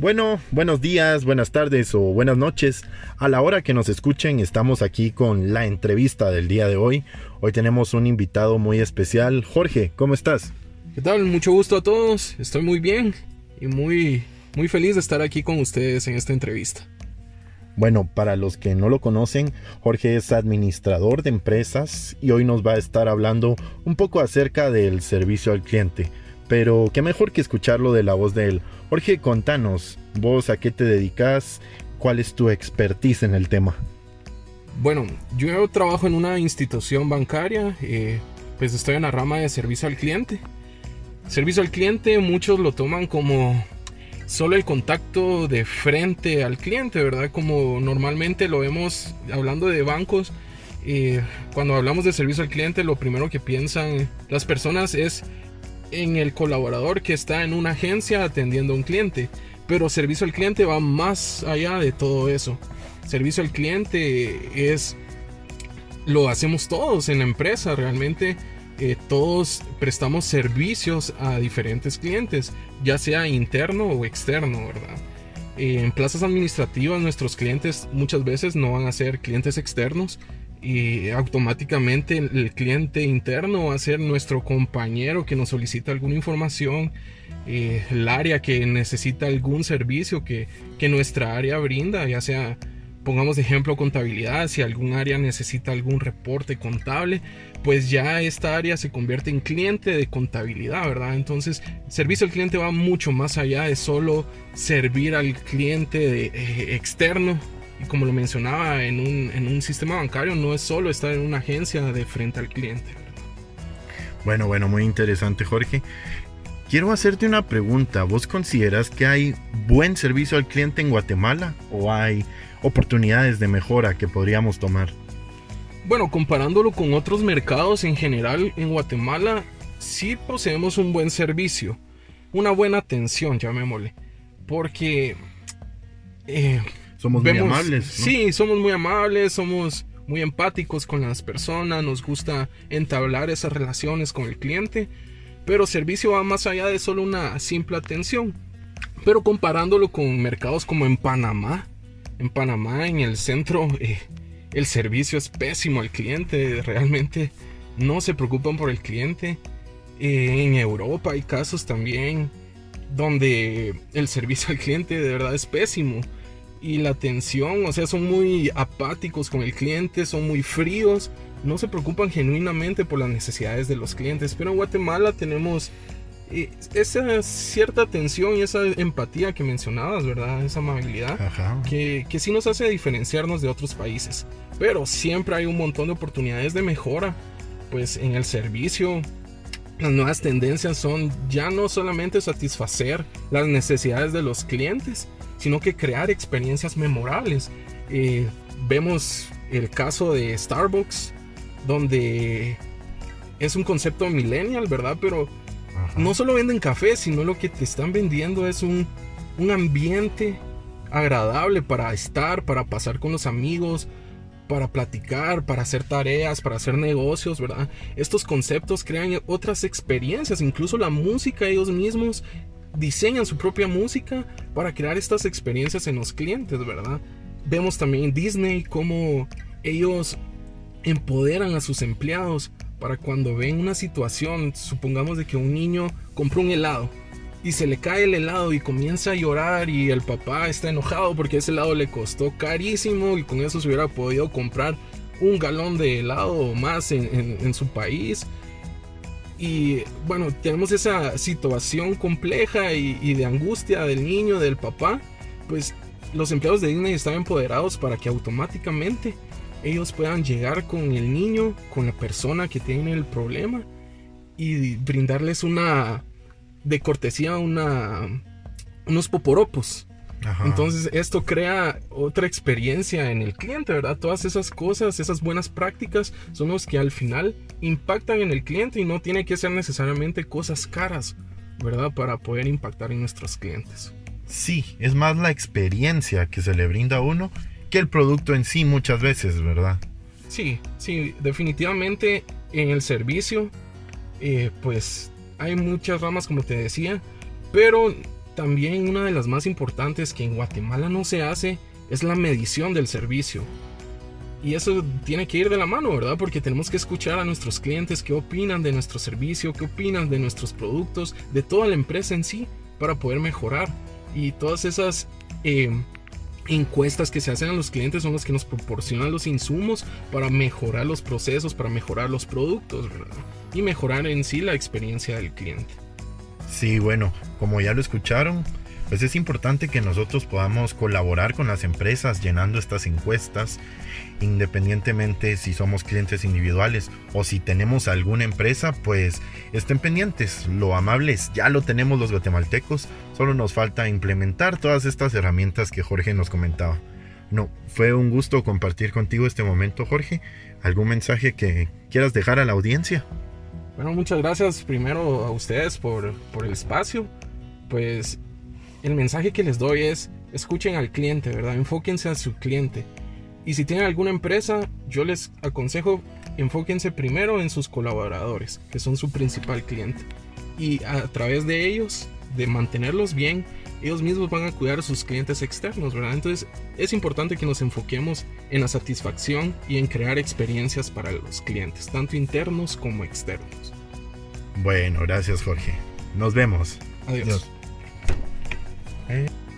Bueno, buenos días, buenas tardes o buenas noches. A la hora que nos escuchen, estamos aquí con la entrevista del día de hoy. Hoy tenemos un invitado muy especial. Jorge, ¿cómo estás? ¿Qué tal? Mucho gusto a todos. Estoy muy bien y muy, muy feliz de estar aquí con ustedes en esta entrevista. Bueno, para los que no lo conocen, Jorge es administrador de empresas y hoy nos va a estar hablando un poco acerca del servicio al cliente. Pero qué mejor que escucharlo de la voz de él. Jorge, contanos, vos a qué te dedicas, cuál es tu expertise en el tema. Bueno, yo trabajo en una institución bancaria, eh, pues estoy en la rama de servicio al cliente. Servicio al cliente muchos lo toman como solo el contacto de frente al cliente, ¿verdad? Como normalmente lo vemos hablando de bancos. Eh, cuando hablamos de servicio al cliente, lo primero que piensan las personas es en el colaborador que está en una agencia atendiendo a un cliente. Pero servicio al cliente va más allá de todo eso. Servicio al cliente es lo hacemos todos en la empresa. Realmente eh, todos prestamos servicios a diferentes clientes, ya sea interno o externo, ¿verdad? En plazas administrativas nuestros clientes muchas veces no van a ser clientes externos, y automáticamente el cliente interno va a ser nuestro compañero que nos solicita alguna información, eh, el área que necesita algún servicio que, que nuestra área brinda, ya sea, pongamos de ejemplo, contabilidad, si algún área necesita algún reporte contable, pues ya esta área se convierte en cliente de contabilidad, ¿verdad? Entonces, servicio al cliente va mucho más allá de solo servir al cliente eh, externo y como lo mencionaba, en un, en un sistema bancario no es solo estar en una agencia de frente al cliente. Bueno, bueno, muy interesante Jorge. Quiero hacerte una pregunta. ¿Vos consideras que hay buen servicio al cliente en Guatemala o hay oportunidades de mejora que podríamos tomar? Bueno, comparándolo con otros mercados en general, en Guatemala sí poseemos un buen servicio, una buena atención, llamémosle. Porque eh, somos muy amables. Sí, somos muy amables, somos muy empáticos con las personas, nos gusta entablar esas relaciones con el cliente, pero servicio va más allá de solo una simple atención. Pero comparándolo con mercados como en Panamá, en Panamá, en el centro, eh, el servicio es pésimo al cliente, realmente no se preocupan por el cliente. Eh, en Europa hay casos también donde el servicio al cliente de verdad es pésimo y la atención, o sea, son muy apáticos con el cliente, son muy fríos, no se preocupan genuinamente por las necesidades de los clientes. Pero en Guatemala tenemos eh, esa cierta atención y esa empatía que mencionabas, ¿verdad? Esa amabilidad Que, que sí nos hace diferenciarnos de otros países. Pero siempre hay un montón de oportunidades de mejora, pues en el servicio. Las nuevas tendencias son ya no solamente satisfacer las necesidades de los clientes, sino que crear experiencias memorables. Eh, vemos el caso de Starbucks, donde es un concepto millennial, ¿verdad? Pero no solo venden café, sino lo que te están vendiendo es un, un ambiente agradable para estar, para pasar con los amigos, para platicar, para hacer tareas, para hacer negocios, ¿verdad? Estos conceptos crean otras experiencias, incluso la música ellos mismos diseñan su propia música para crear estas experiencias en los clientes, ¿verdad? Vemos también Disney cómo ellos empoderan a sus empleados para cuando ven una situación, supongamos de que un niño compró un helado y se le cae el helado y comienza a llorar y el papá está enojado porque ese helado le costó carísimo y con eso se hubiera podido comprar un galón de helado más en su país y bueno, tenemos esa situación compleja y, de angustia del niño, del papá. Pues los empleados de Disney están empoderados para que automáticamente ellos puedan llegar con el niño, con la persona que tiene el problema y brindarles una de cortesía una unos poporopos entonces esto crea otra experiencia en el cliente, ¿verdad? Todas esas cosas, esas buenas prácticas son los que al final impactan en el cliente y no tiene que ser necesariamente cosas caras, ¿verdad? Para poder impactar en nuestros clientes. Sí, es más la experiencia que se le brinda a uno que el producto en sí muchas veces, ¿verdad? Sí, sí, definitivamente en el servicio, eh, pues hay muchas ramas como te decía, pero también una de las más importantes que en Guatemala no se hace es la medición del servicio. Y eso tiene que ir de la mano, ¿verdad? Porque tenemos que escuchar a nuestros clientes qué opinan de nuestro servicio, qué opinan de nuestros productos, de toda la empresa en sí, para poder mejorar. Y todas esas eh, encuestas que se hacen a los clientes son las que nos proporcionan los insumos para mejorar los procesos, para mejorar los productos. Y mejorar en sí la experiencia del cliente. Sí, bueno, como ya lo escucharon, pues es importante que nosotros podamos colaborar con las empresas llenando estas encuestas, independientemente si somos clientes individuales o si tenemos alguna empresa, pues estén pendientes. Lo amables ya lo tenemos los guatemaltecos, solo nos falta implementar todas estas herramientas que Jorge nos comentaba. No, fue un gusto compartir contigo este momento, Jorge. ¿Algún mensaje que quieras dejar a la audiencia? Bueno, muchas gracias primero a ustedes por, por el espacio. Pues el mensaje que les doy es, escuchen al cliente, ¿verdad? Enfóquense a su cliente. Y si tienen alguna empresa, yo les aconsejo, enfóquense primero en sus colaboradores, que son su principal cliente. Y a través de ellos, de mantenerlos bien, ellos mismos van a cuidar a sus clientes externos, ¿verdad? Entonces es importante que nos enfoquemos en la satisfacción y en crear experiencias para los clientes, tanto internos como externos. Bueno, gracias Jorge. Nos vemos. Adiós. Adiós. Eh.